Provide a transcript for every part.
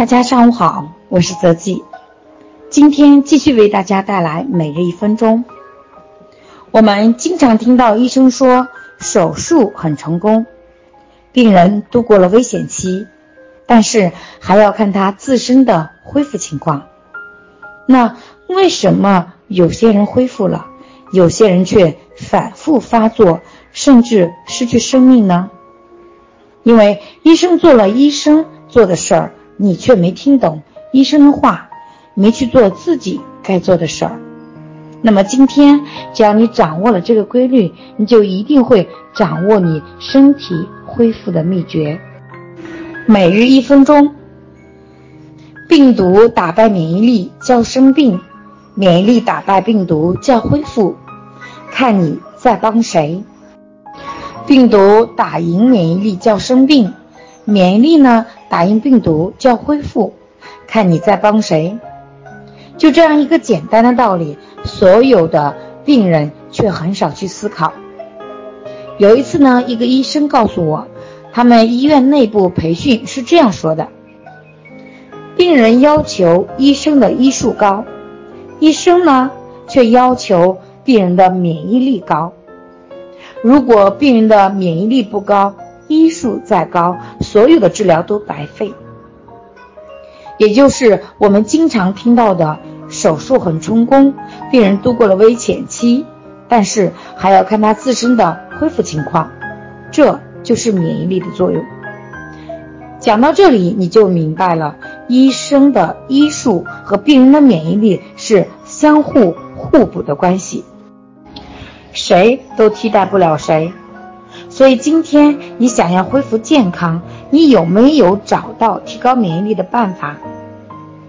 大家上午好，我是泽记，今天继续为大家带来每日一分钟。我们经常听到医生说手术很成功，病人度过了危险期，但是还要看他自身的恢复情况。那为什么有些人恢复了，有些人却反复发作，甚至失去生命呢？因为医生做了医生做的事儿。你却没听懂医生的话，没去做自己该做的事儿。那么今天，只要你掌握了这个规律，你就一定会掌握你身体恢复的秘诀。每日一分钟，病毒打败免疫力叫生病，免疫力打败病毒叫恢复，看你在帮谁。病毒打赢免疫力叫生病。免疫力呢，打赢病毒叫恢复，看你在帮谁。就这样一个简单的道理，所有的病人却很少去思考。有一次呢，一个医生告诉我，他们医院内部培训是这样说的：病人要求医生的医术高，医生呢却要求病人的免疫力高。如果病人的免疫力不高，医术再高，所有的治疗都白费。也就是我们经常听到的手术很成功，病人度过了危险期，但是还要看他自身的恢复情况，这就是免疫力的作用。讲到这里，你就明白了，医生的医术和病人的免疫力是相互互补的关系，谁都替代不了谁。所以今天你想要恢复健康，你有没有找到提高免疫力的办法？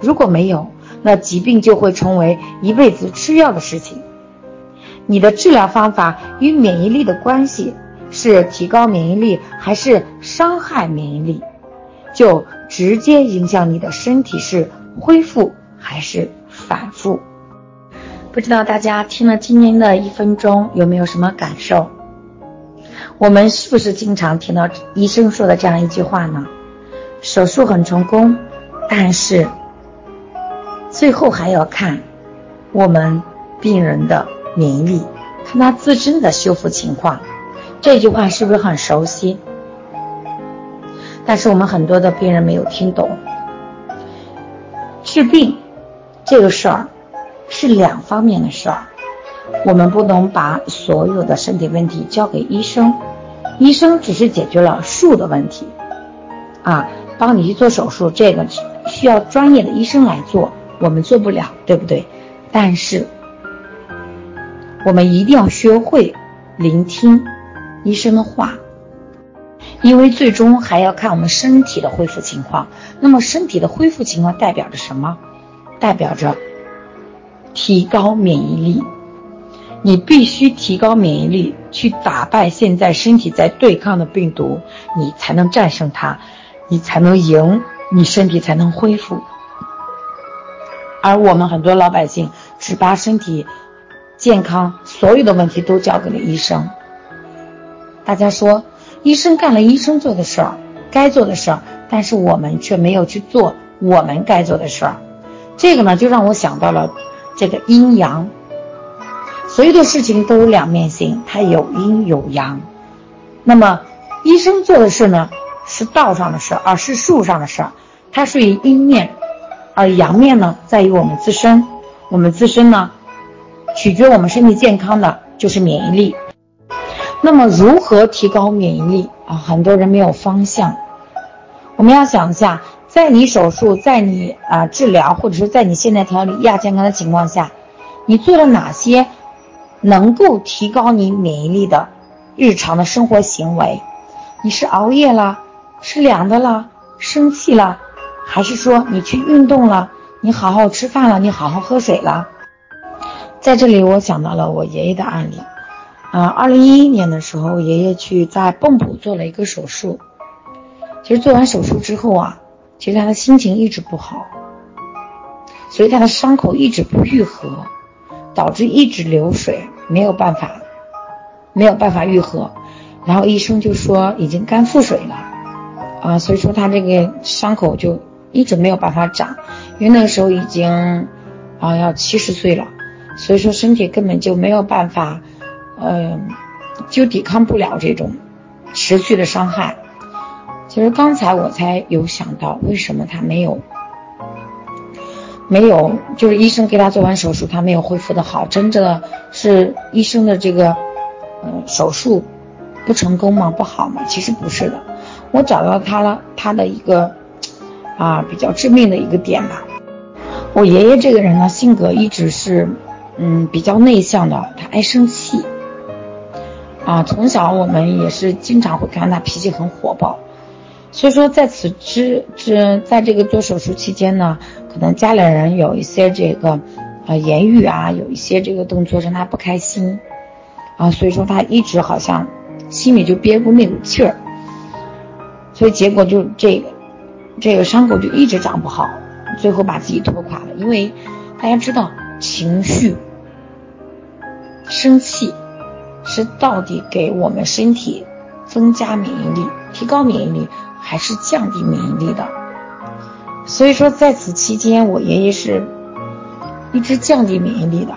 如果没有，那疾病就会成为一辈子吃药的事情。你的治疗方法与免疫力的关系是提高免疫力还是伤害免疫力，就直接影响你的身体是恢复还是反复。不知道大家听了今天的一分钟有没有什么感受？我们是不是经常听到医生说的这样一句话呢？手术很成功，但是最后还要看我们病人的免疫力，看他自身的修复情况。这句话是不是很熟悉？但是我们很多的病人没有听懂。治病这个事儿是两方面的事儿。我们不能把所有的身体问题交给医生，医生只是解决了术的问题，啊，帮你去做手术，这个需要专业的医生来做，我们做不了，对不对？但是我们一定要学会聆听医生的话，因为最终还要看我们身体的恢复情况。那么身体的恢复情况代表着什么？代表着提高免疫力。你必须提高免疫力，去打败现在身体在对抗的病毒，你才能战胜它，你才能赢，你身体才能恢复。而我们很多老百姓只把身体健康所有的问题都交给了医生。大家说，医生干了医生做的事儿，该做的事儿，但是我们却没有去做我们该做的事儿。这个呢，就让我想到了这个阴阳。所有的事情都有两面性，它有阴有阳。那么，医生做的事呢，是道上的事，而是术上的事，它属于阴面；而阳面呢，在于我们自身。我们自身呢，取决我们身体健康的就是免疫力。那么，如何提高免疫力啊？很多人没有方向。我们要想一下，在你手术、在你啊治疗，或者是在你现在调理亚健康的情况下，你做了哪些？能够提高你免疫力的日常的生活行为，你是熬夜了，是凉的了，生气了，还是说你去运动了，你好好吃饭了，你好好喝水了？在这里，我想到了我爷爷的案例。啊，二零一一年的时候，爷爷去在蚌埠做了一个手术。其实做完手术之后啊，其实他的心情一直不好，所以他的伤口一直不愈合。导致一直流水，没有办法，没有办法愈合，然后医生就说已经肝腹水了，啊，所以说他这个伤口就一直没有办法长，因为那个时候已经啊要七十岁了，所以说身体根本就没有办法，嗯，就抵抗不了这种持续的伤害。其实刚才我才有想到，为什么他没有没有，就是医生给他做完手术，他没有恢复的好，真正的是医生的这个嗯手术不成功吗？不好吗？其实不是的，我找到他了，他的一个啊比较致命的一个点吧。我爷爷这个人呢，性格一直是嗯比较内向的，他爱生气啊，从小我们也是经常会看他脾气很火爆。所以说，在此之之，在这个做手术期间呢，可能家里人有一些这个，呃，言语啊，有一些这个动作让他不开心，啊，所以说他一直好像心里就憋不住那股气儿，所以结果就这个这个伤口就一直长不好，最后把自己拖垮了。因为大家知道，情绪、生气是到底给我们身体增加免疫力、提高免疫力。还是降低免疫力的，所以说在此期间，我爷爷是一直降低免疫力的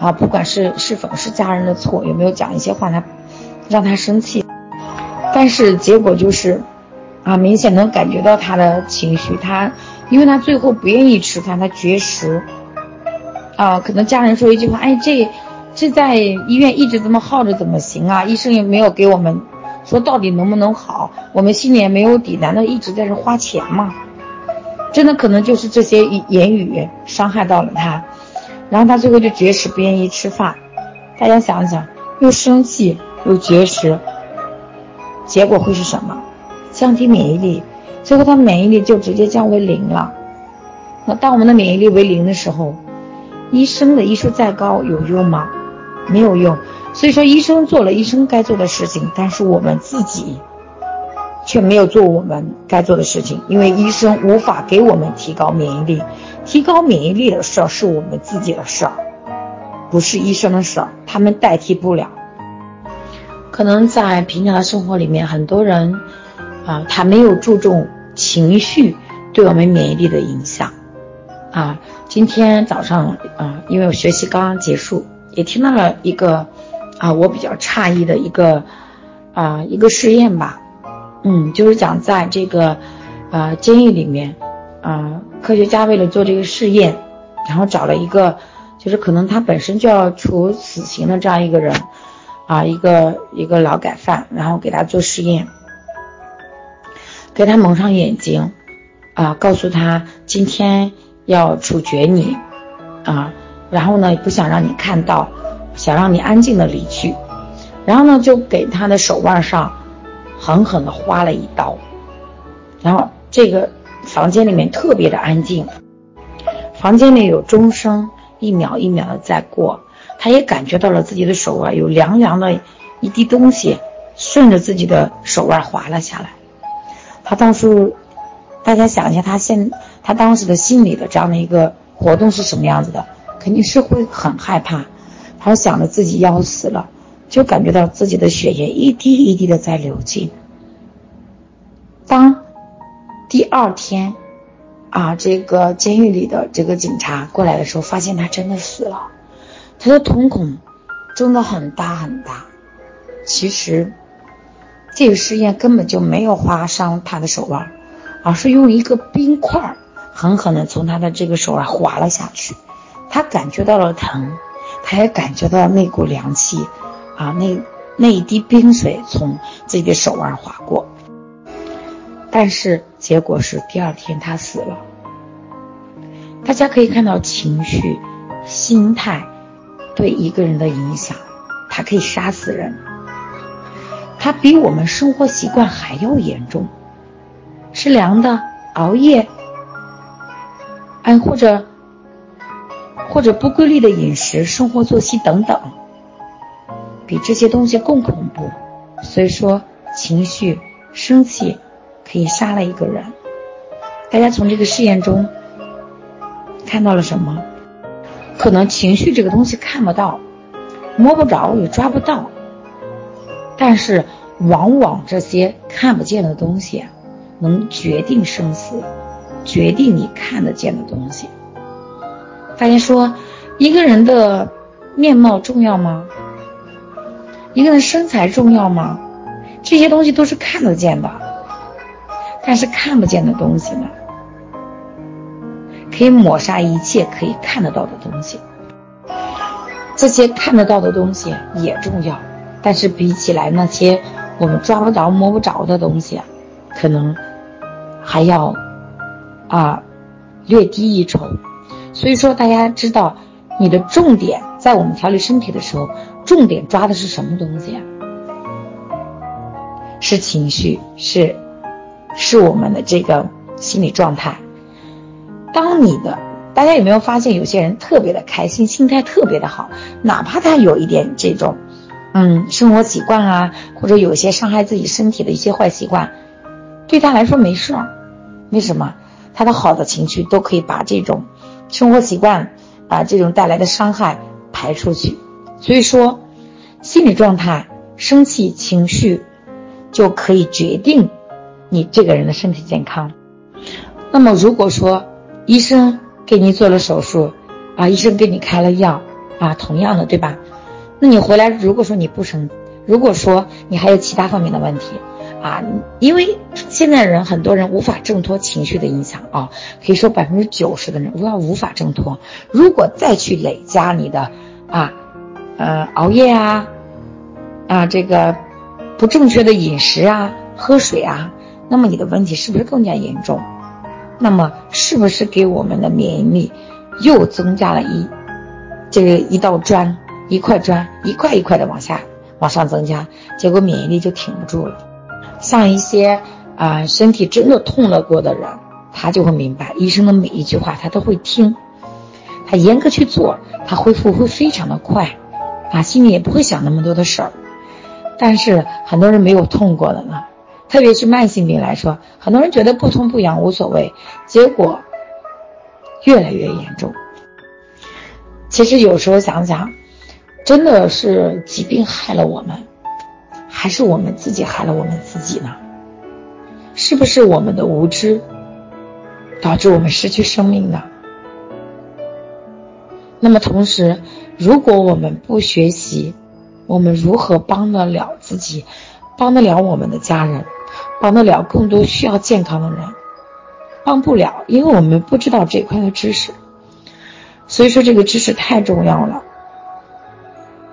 啊，不管是是否是家人的错，有没有讲一些话他让他生气，但是结果就是啊，明显能感觉到他的情绪，他因为他最后不愿意吃饭，他绝食啊，可能家人说一句话，哎，这这在医院一直这么耗着怎么行啊？医生也没有给我们。说到底能不能好，我们心里也没有底，难道一直在这花钱吗？真的可能就是这些言语伤害到了他，然后他最后就绝食，不愿意吃饭。大家想想，又生气又绝食，结果会是什么？降低免疫力，最后他免疫力就直接降为零了。那当我们的免疫力为零的时候，医生的医术再高有用吗？没有用。所以说，医生做了医生该做的事情，但是我们自己却没有做我们该做的事情，因为医生无法给我们提高免疫力，提高免疫力的事儿是我们自己的事儿，不是医生的事儿，他们代替不了。可能在平常的生活里面，很多人啊，他没有注重情绪对我们免疫力的影响啊。今天早上啊，因为我学习刚刚结束，也听到了一个。啊，我比较诧异的一个啊一个试验吧，嗯，就是讲在这个呃监狱里面，啊，科学家为了做这个试验，然后找了一个就是可能他本身就要处死刑的这样一个人，啊，一个一个劳改犯，然后给他做试验，给他蒙上眼睛，啊，告诉他今天要处决你，啊，然后呢不想让你看到。想让你安静的离去，然后呢，就给他的手腕上狠狠的划了一刀，然后这个房间里面特别的安静，房间里有钟声一秒一秒的在过，他也感觉到了自己的手腕有凉凉的一滴东西顺着自己的手腕滑了下来，他当时，大家想一下，他现他当时的心理的这样的一个活动是什么样子的？肯定是会很害怕。他想着自己要死了，就感觉到自己的血液一滴一滴的在流进。当第二天，啊，这个监狱里的这个警察过来的时候，发现他真的死了，他的瞳孔睁得很大很大。其实，这个实验根本就没有划伤他的手腕，而是用一个冰块狠狠的从他的这个手腕划了下去，他感觉到了疼。他也感觉到那股凉气，啊，那那一滴冰水从自己的手腕划过，但是结果是第二天他死了。大家可以看到情绪、心态对一个人的影响，它可以杀死人，它比我们生活习惯还要严重。吃凉的、熬夜，哎，或者。或者不规律的饮食、生活作息等等，比这些东西更恐怖。所以说，情绪、生气可以杀了一个人。大家从这个试验中看到了什么？可能情绪这个东西看不到、摸不着也抓不到，但是往往这些看不见的东西能决定生死，决定你看得见的东西。发现说，一个人的面貌重要吗？一个人身材重要吗？这些东西都是看得见的，但是看不见的东西呢，可以抹杀一切可以看得到的东西。这些看得到的东西也重要，但是比起来那些我们抓不着、摸不着的东西，可能还要啊略低一筹。所以说，大家知道你的重点在我们调理身体的时候，重点抓的是什么东西啊？是情绪，是是我们的这个心理状态。当你的大家有没有发现，有些人特别的开心，心态特别的好，哪怕他有一点这种，嗯，生活习惯啊，或者有一些伤害自己身体的一些坏习惯，对他来说没事儿。为什么？他的好的情绪都可以把这种生活习惯，把这种带来的伤害排出去。所以说，心理状态、生气情绪，就可以决定你这个人的身体健康。那么，如果说医生，给你做了手术，啊，医生给你开了药，啊，同样的，对吧？那你回来，如果说你不生，如果说你还有其他方面的问题，啊，因为现在人很多人无法挣脱情绪的影响啊，可以说百分之九十的人无法无法挣脱。如果再去累加你的，啊，呃，熬夜啊，啊，这个不正确的饮食啊，喝水啊，那么你的问题是不是更加严重？那么是不是给我们的免疫力又增加了一这个一道砖一块砖一块一块的往下往上增加，结果免疫力就挺不住了。像一些啊身体真的痛了过的人，他就会明白医生的每一句话他都会听，他严格去做，他恢复会非常的快，啊心里也不会想那么多的事儿。但是很多人没有痛过的呢。特别是慢性病来说，很多人觉得不痛不痒无所谓，结果越来越严重。其实有时候想想，真的是疾病害了我们，还是我们自己害了我们自己呢？是不是我们的无知导致我们失去生命的？那么同时，如果我们不学习，我们如何帮得了自己，帮得了我们的家人？帮得了更多需要健康的人，帮不了，因为我们不知道这块的知识。所以说，这个知识太重要了。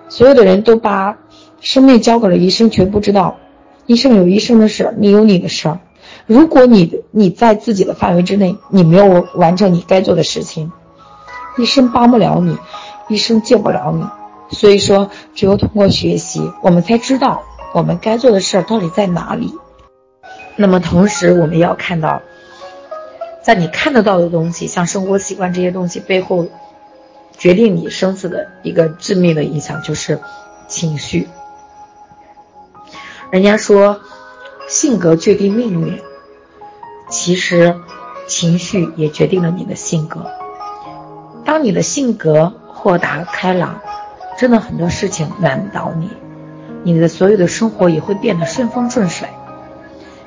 所有的人都把生命交给了医生，却不知道医生有医生的事，你有你的事儿。如果你你在自己的范围之内，你没有完成你该做的事情，医生帮不了你，医生救不了你。所以说，只有通过学习，我们才知道我们该做的事儿到底在哪里。那么同时，我们要看到，在你看得到的东西，像生活习惯这些东西背后，决定你生死的一个致命的影响就是情绪。人家说，性格决定命运，其实情绪也决定了你的性格。当你的性格豁达开朗，真的很多事情难不倒你，你的所有的生活也会变得顺风顺水。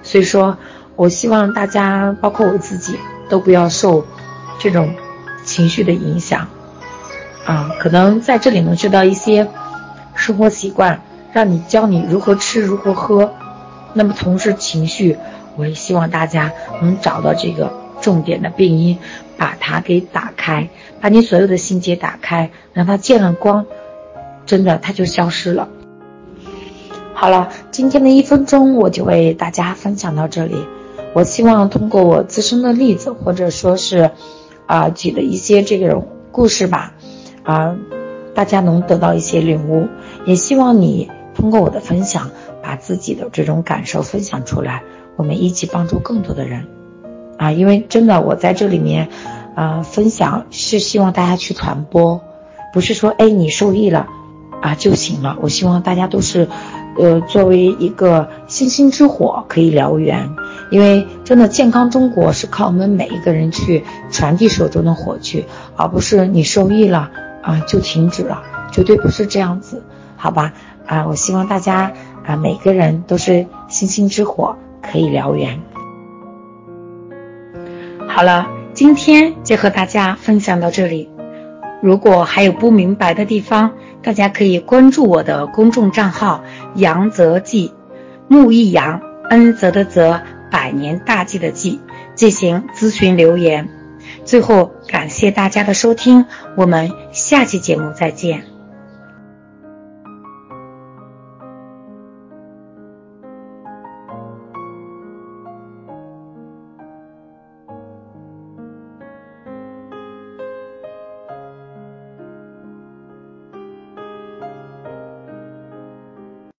所以说，我希望大家，包括我自己，都不要受这种情绪的影响啊。可能在这里能学到一些生活习惯，让你教你如何吃，如何喝。那么同时，情绪，我也希望大家能找到这个重点的病因，把它给打开，把你所有的心结打开，让它见了光，真的它就消失了。好了，今天的一分钟我就为大家分享到这里。我希望通过我自身的例子，或者说是，啊举的一些这个故事吧，啊，大家能得到一些领悟。也希望你通过我的分享，把自己的这种感受分享出来，我们一起帮助更多的人。啊，因为真的我在这里面，啊分享是希望大家去传播，不是说哎你受益了，啊就行了。我希望大家都是。呃，作为一个星星之火，可以燎原。因为真的健康中国是靠我们每一个人去传递手中的火炬，而不是你受益了啊就停止了，绝对不是这样子，好吧？啊，我希望大家啊每个人都是星星之火，可以燎原。好了，今天就和大家分享到这里。如果还有不明白的地方，大家可以关注我的公众账号“杨泽记”，木易杨，恩泽的泽，百年大计的计，进行咨询留言。最后，感谢大家的收听，我们下期节目再见。